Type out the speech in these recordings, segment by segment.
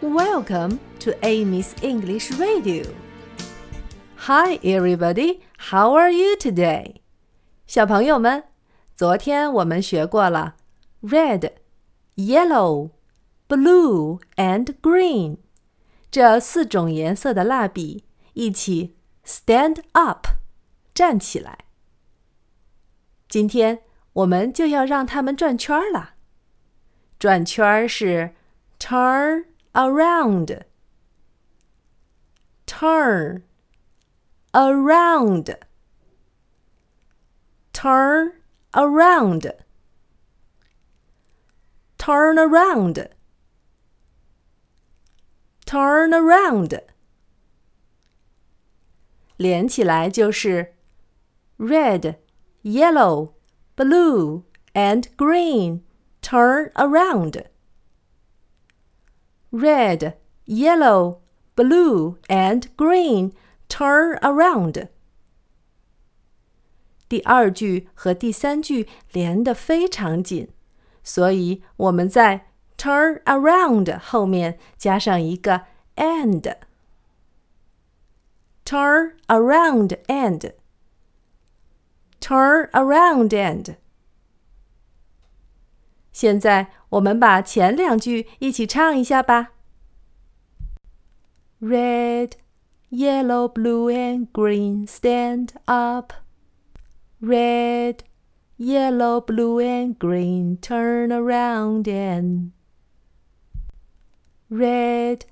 Welcome to Amy's English Radio. Hi, everybody. How are you today? 小朋友们，昨天我们学过了 red, yellow, blue and green 这四种颜色的蜡笔一起 stand up 站起来。今天我们就要让它们转圈了。转圈是 turn around, turn around, turn around, turn around, turn around。连起来就是 red, yellow, blue and green turn around. Red, yellow, blue and green turn around. 第二句和第三句连得非常紧，所以我们在 turn around 后面加上一个 and。turn around and turn around and。现在 我们把前两句一起唱一下吧。Red, yellow, blue and green, stand up. Red, yellow, blue and green, turn around and. Red,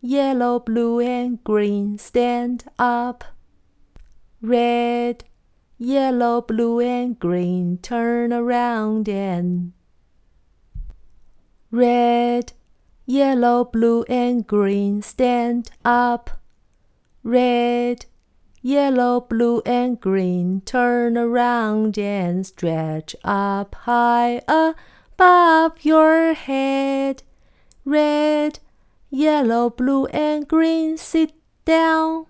yellow, blue and green, stand up. Red, yellow, blue and green, turn around and. Red, yellow, blue and green, stand up. Red, yellow, blue and green, turn around and stretch up high above your head. Red, yellow, blue and green, sit down.